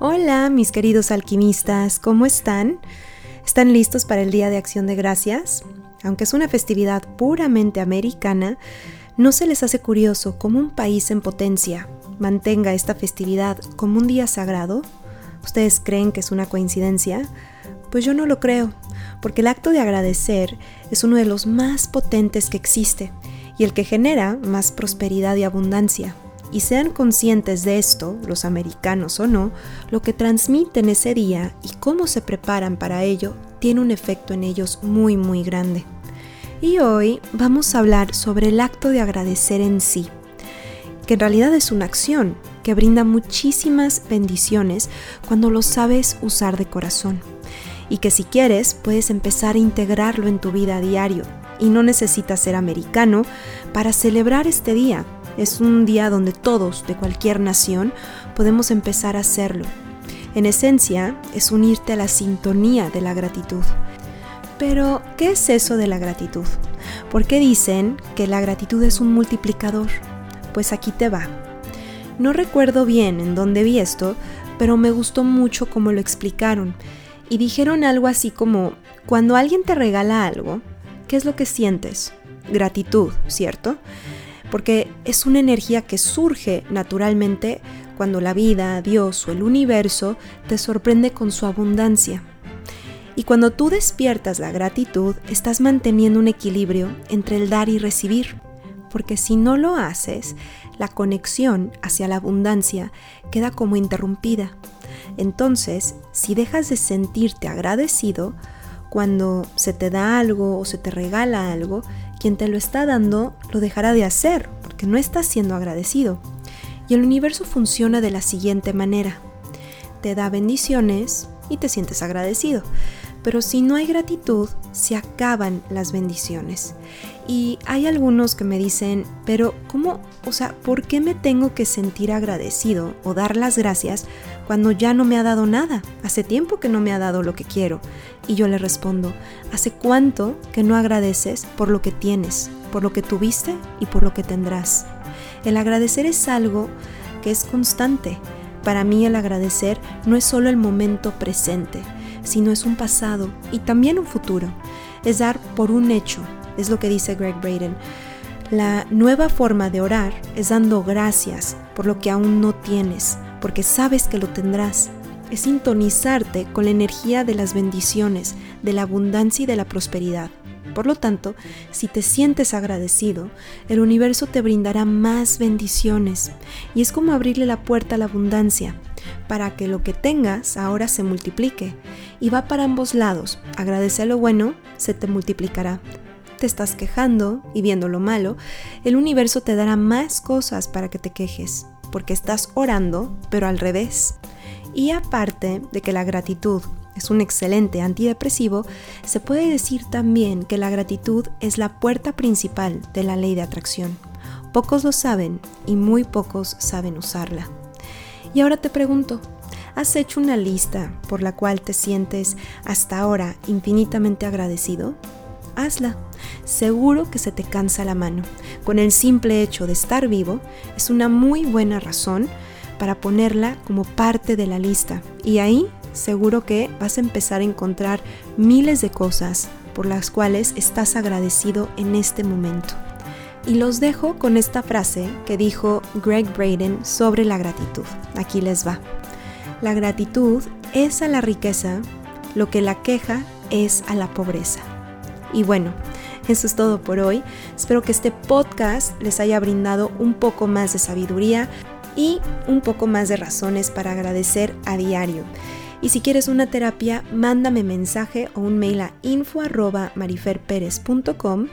Hola, mis queridos alquimistas, ¿cómo están? ¿Están listos para el Día de Acción de Gracias? Aunque es una festividad puramente americana, ¿no se les hace curioso cómo un país en potencia mantenga esta festividad como un día sagrado? ¿Ustedes creen que es una coincidencia? Pues yo no lo creo, porque el acto de agradecer es uno de los más potentes que existe y el que genera más prosperidad y abundancia y sean conscientes de esto, los americanos o no, lo que transmiten ese día y cómo se preparan para ello tiene un efecto en ellos muy muy grande. Y hoy vamos a hablar sobre el acto de agradecer en sí, que en realidad es una acción que brinda muchísimas bendiciones cuando lo sabes usar de corazón. Y que si quieres puedes empezar a integrarlo en tu vida a diario. Y no necesitas ser americano para celebrar este día es un día donde todos, de cualquier nación, podemos empezar a hacerlo. En esencia, es unirte a la sintonía de la gratitud. Pero, ¿qué es eso de la gratitud? ¿Por qué dicen que la gratitud es un multiplicador? Pues aquí te va. No recuerdo bien en dónde vi esto, pero me gustó mucho cómo lo explicaron. Y dijeron algo así como, cuando alguien te regala algo, ¿qué es lo que sientes? Gratitud, ¿cierto? Porque es una energía que surge naturalmente cuando la vida, Dios o el universo te sorprende con su abundancia. Y cuando tú despiertas la gratitud, estás manteniendo un equilibrio entre el dar y recibir, porque si no lo haces, la conexión hacia la abundancia queda como interrumpida. Entonces, si dejas de sentirte agradecido, cuando se te da algo o se te regala algo, quien te lo está dando lo dejará de hacer porque no estás siendo agradecido. Y el universo funciona de la siguiente manera. Te da bendiciones y te sientes agradecido. Pero si no hay gratitud, se acaban las bendiciones. Y hay algunos que me dicen, pero ¿cómo? O sea, ¿por qué me tengo que sentir agradecido o dar las gracias cuando ya no me ha dado nada? Hace tiempo que no me ha dado lo que quiero. Y yo le respondo, ¿hace cuánto que no agradeces por lo que tienes, por lo que tuviste y por lo que tendrás? El agradecer es algo que es constante. Para mí el agradecer no es solo el momento presente, sino es un pasado y también un futuro. Es dar por un hecho, es lo que dice Greg Braden. La nueva forma de orar es dando gracias por lo que aún no tienes, porque sabes que lo tendrás. Es sintonizarte con la energía de las bendiciones, de la abundancia y de la prosperidad. Por lo tanto, si te sientes agradecido, el universo te brindará más bendiciones y es como abrirle la puerta a la abundancia para que lo que tengas ahora se multiplique. Y va para ambos lados. Agradece lo bueno, se te multiplicará. Te estás quejando y viendo lo malo, el universo te dará más cosas para que te quejes, porque estás orando, pero al revés. Y aparte de que la gratitud es un excelente antidepresivo, se puede decir también que la gratitud es la puerta principal de la ley de atracción. Pocos lo saben y muy pocos saben usarla. Y ahora te pregunto, ¿has hecho una lista por la cual te sientes hasta ahora infinitamente agradecido? Hazla. Seguro que se te cansa la mano. Con el simple hecho de estar vivo es una muy buena razón para ponerla como parte de la lista. Y ahí seguro que vas a empezar a encontrar miles de cosas por las cuales estás agradecido en este momento. Y los dejo con esta frase que dijo Greg Braden sobre la gratitud. Aquí les va. La gratitud es a la riqueza lo que la queja es a la pobreza. Y bueno, eso es todo por hoy. Espero que este podcast les haya brindado un poco más de sabiduría y un poco más de razones para agradecer a diario. Y si quieres una terapia, mándame mensaje o un mail a info.mariferperez.com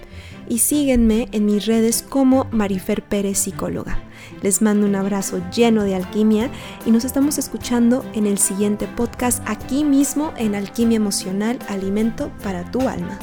y síguenme en mis redes como Marifer Pérez Psicóloga. Les mando un abrazo lleno de alquimia y nos estamos escuchando en el siguiente podcast aquí mismo en Alquimia Emocional, Alimento para tu Alma.